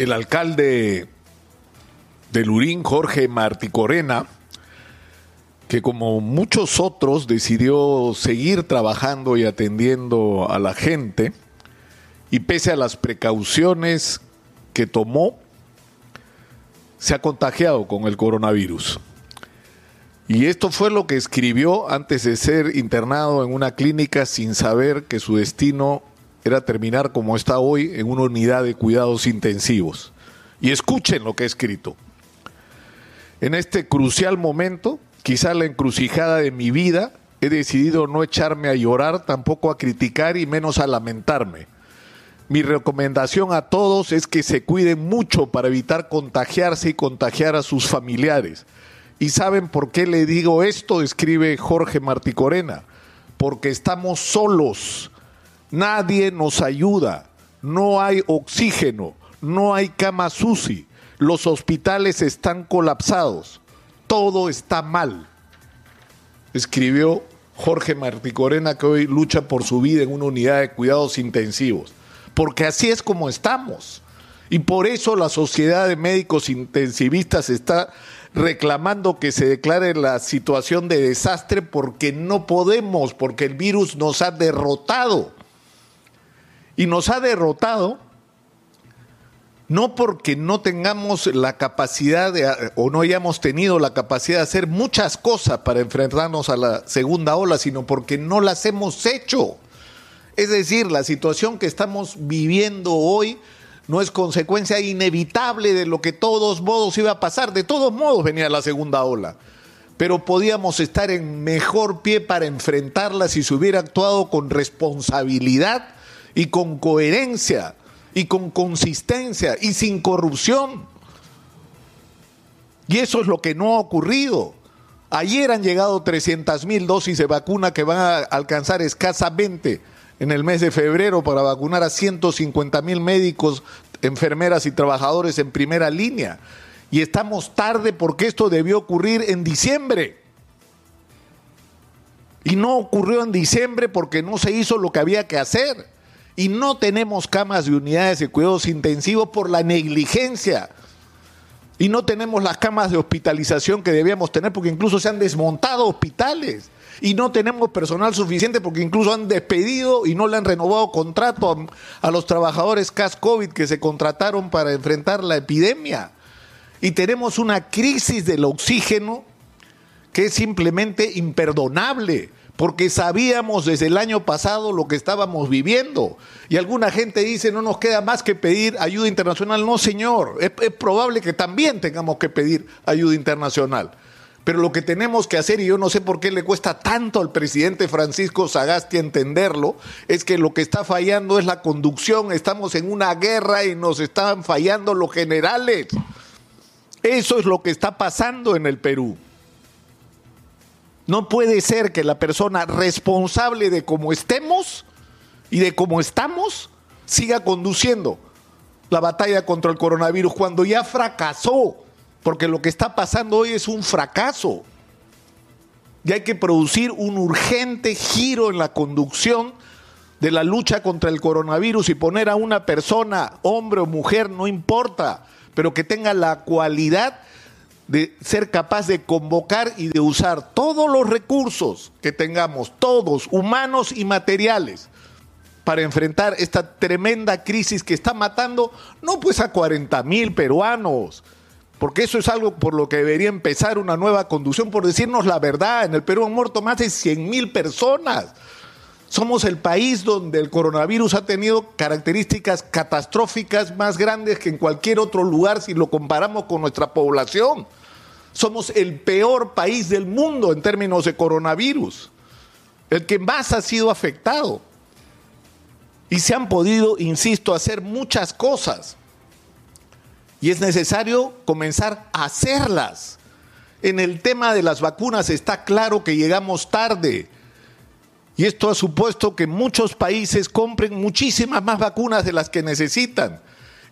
el alcalde de Lurín, Jorge Marticorena, que como muchos otros decidió seguir trabajando y atendiendo a la gente, y pese a las precauciones que tomó, se ha contagiado con el coronavirus. Y esto fue lo que escribió antes de ser internado en una clínica sin saber que su destino era terminar como está hoy en una unidad de cuidados intensivos. Y escuchen lo que ha escrito. En este crucial momento, quizá la encrucijada de mi vida, he decidido no echarme a llorar, tampoco a criticar y menos a lamentarme. Mi recomendación a todos es que se cuiden mucho para evitar contagiarse y contagiar a sus familiares. ¿Y saben por qué le digo esto? Escribe Jorge Marticorena. Porque estamos solos. Nadie nos ayuda. No hay oxígeno. No hay cama SUSI los hospitales están colapsados, todo está mal. Escribió Jorge Marticorena, que hoy lucha por su vida en una unidad de cuidados intensivos. Porque así es como estamos. Y por eso la Sociedad de Médicos Intensivistas está reclamando que se declare la situación de desastre porque no podemos, porque el virus nos ha derrotado. Y nos ha derrotado no porque no tengamos la capacidad de, o no hayamos tenido la capacidad de hacer muchas cosas para enfrentarnos a la segunda ola, sino porque no las hemos hecho. Es decir, la situación que estamos viviendo hoy no es consecuencia inevitable de lo que todos modos iba a pasar. De todos modos venía la segunda ola. Pero podíamos estar en mejor pie para enfrentarla si se hubiera actuado con responsabilidad y con coherencia y con consistencia y sin corrupción. Y eso es lo que no ha ocurrido. Ayer han llegado 300 mil dosis de vacuna que van a alcanzar escasamente en el mes de febrero para vacunar a 150 mil médicos, enfermeras y trabajadores en primera línea. Y estamos tarde porque esto debió ocurrir en diciembre. Y no ocurrió en diciembre porque no se hizo lo que había que hacer y no tenemos camas de unidades de cuidados intensivos por la negligencia. Y no tenemos las camas de hospitalización que debíamos tener porque incluso se han desmontado hospitales. Y no tenemos personal suficiente porque incluso han despedido y no le han renovado contrato a, los trabajadores CAS COVID que se contrataron para enfrentar la epidemia. Y tenemos una crisis del oxígeno que es simplemente imperdonable porque sabíamos desde el año pasado lo que estábamos viviendo. Y alguna gente dice, no nos queda más que pedir ayuda internacional. No, señor, es, probable que también tengamos que pedir ayuda internacional. Pero lo que tenemos que hacer, y yo no sé por qué le cuesta tanto al presidente Francisco Sagasti entenderlo, es que lo que está fallando es la conducción. Estamos en una guerra y nos están fallando los generales. Eso es lo que está pasando en el Perú. No puede ser que la persona responsable de cómo estemos y de cómo estamos siga conduciendo la batalla contra el coronavirus cuando ya fracasó, porque lo que está pasando hoy es un fracaso. Y hay que producir un urgente giro en la conducción de la lucha contra el coronavirus y poner a una persona, hombre o mujer, no importa, pero que tenga la cualidad de ser capaz de convocar y de usar todos los recursos que tengamos, todos, humanos y materiales, para enfrentar esta tremenda crisis que está matando no pues a 40 mil peruanos, porque eso es algo por lo que debería empezar una nueva conducción, por decirnos la verdad, en el Perú han muerto más de 100 mil personas. Somos el país donde el coronavirus ha tenido características catastróficas más grandes que en cualquier otro lugar si lo comparamos con nuestra población. Somos el peor país del mundo en términos de coronavirus, el que más ha sido afectado. Y se han podido, insisto, hacer muchas cosas. Y es necesario comenzar a hacerlas. En el tema de las vacunas está claro que llegamos tarde. Y esto ha supuesto que muchos países compren muchísimas más vacunas de las que necesitan.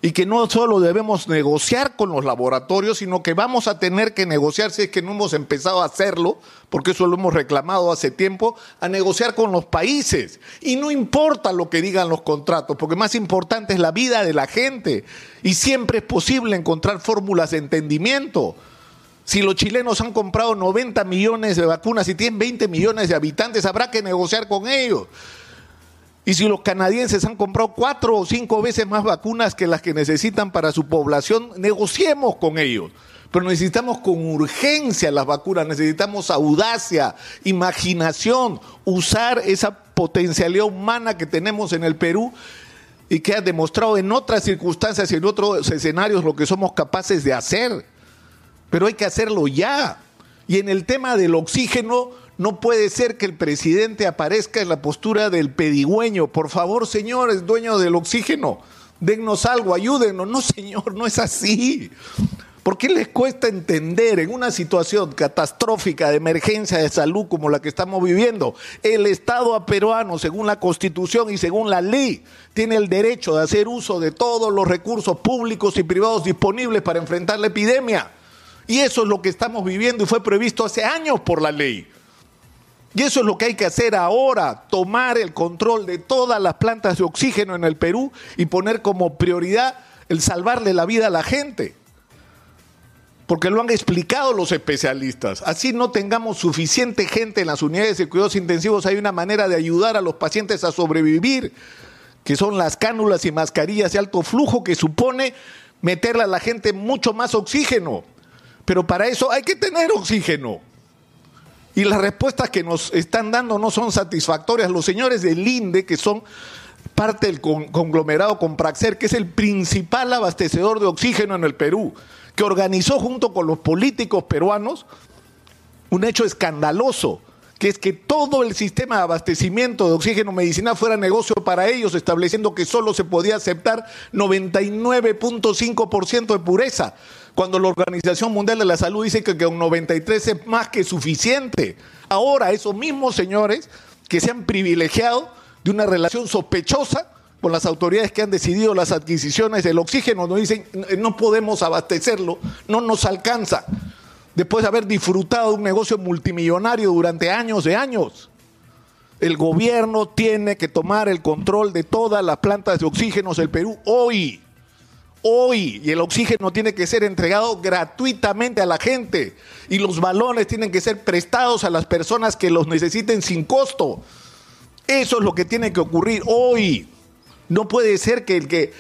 Y que no solo debemos negociar con los laboratorios, sino que vamos a tener que negociar, si es que no hemos empezado a hacerlo, porque eso lo hemos reclamado hace tiempo, a negociar con los países. Y no importa lo que digan los contratos, porque más importante es la vida de la gente. Y siempre es posible encontrar fórmulas de entendimiento. Si los chilenos han comprado 90 millones de vacunas y tienen 20 millones de habitantes, habrá que negociar con ellos. Y si los canadienses han comprado cuatro o cinco veces más vacunas que las que necesitan para su población, negociemos con ellos. Pero necesitamos con urgencia las vacunas, necesitamos audacia, imaginación, usar esa potencialidad humana que tenemos en el Perú y que ha demostrado en otras circunstancias y en otros escenarios lo que somos capaces de hacer. Pero hay que hacerlo ya. Y en el tema del oxígeno, no puede ser que el presidente aparezca en la postura del pedigüeño. Por favor, señores, dueños del oxígeno, dennos algo, ayúdenos. No, señor, no es así. ¿Por qué les cuesta entender en una situación catastrófica de emergencia de salud como la que estamos viviendo? El Estado peruano, según la Constitución y según la ley, tiene el derecho de hacer uso de todos los recursos públicos y privados disponibles para enfrentar la epidemia. Y eso es lo que estamos viviendo y fue previsto hace años por la ley. Y eso es lo que hay que hacer ahora, tomar el control de todas las plantas de oxígeno en el Perú y poner como prioridad el salvarle la vida a la gente. Porque lo han explicado los especialistas. Así no tengamos suficiente gente en las unidades de cuidados intensivos, hay una manera de ayudar a los pacientes a sobrevivir, que son las cánulas y mascarillas de alto flujo, que supone meterle a la gente mucho más oxígeno. Pero para eso hay que tener oxígeno. Y las respuestas que nos están dando no son satisfactorias. Los señores del INDE, que son parte del conglomerado Compraxer, que es el principal abastecedor de oxígeno en el Perú, que organizó junto con los políticos peruanos un hecho escandaloso, que es que todo el sistema de abastecimiento de oxígeno medicinal fuera negocio para ellos, estableciendo que solo se podía aceptar 99.5% de pureza cuando la Organización Mundial de la Salud dice que con 93 es más que suficiente. Ahora, esos mismos señores que se han privilegiado de una relación sospechosa con las autoridades que han decidido las adquisiciones del oxígeno, nos dicen no podemos abastecerlo, no nos alcanza, después de haber disfrutado de un negocio multimillonario durante años de años. El gobierno tiene que tomar el control de todas las plantas de oxígeno del Perú hoy hoy y el oxígeno tiene que ser entregado gratuitamente a la gente y los balones tienen que ser prestados a las personas que los necesiten sin costo. Eso es lo que tiene que ocurrir hoy. No puede ser que el que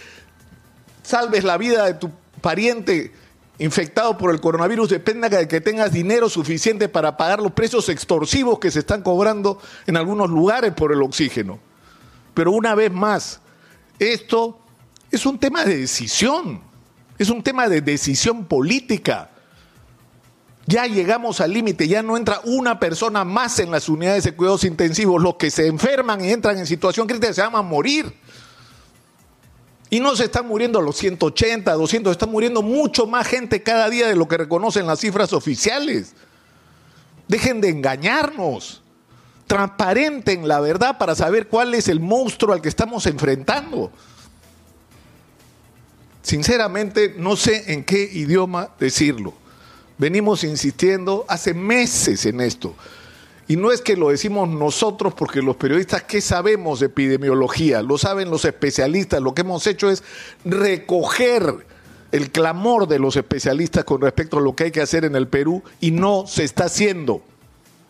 salves la vida de tu pariente infectado por el coronavirus dependa de que tengas dinero suficiente para pagar los precios extorsivos que se están cobrando en algunos lugares por el oxígeno. Pero una vez más, esto es un tema de decisión, es un tema de decisión política. Ya llegamos al límite, ya no entra una persona más en las unidades de cuidados intensivos. Los que se enferman y entran en situación crítica se van a morir. Y no se están muriendo los 180, 200, están muriendo mucho más gente cada día de lo que reconocen las cifras oficiales. Dejen de engañarnos. Transparenten la verdad para saber cuál es el monstruo al que estamos enfrentando. Sinceramente, no sé en qué idioma decirlo. Venimos insistiendo hace meses en esto. Y no es que lo decimos nosotros porque los periodistas, ¿qué sabemos de epidemiología? Lo saben los especialistas. Lo que hemos hecho es recoger el clamor de los especialistas con respecto a lo que hay que hacer en el Perú y no se está haciendo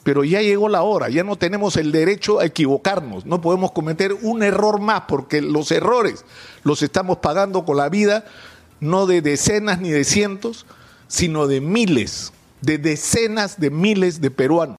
pero ya llegó la hora, ya no tenemos el derecho a equivocarnos, no podemos cometer un error más porque los errores los estamos pagando con la vida no de decenas ni de cientos, sino de miles, de decenas de miles de peruanos.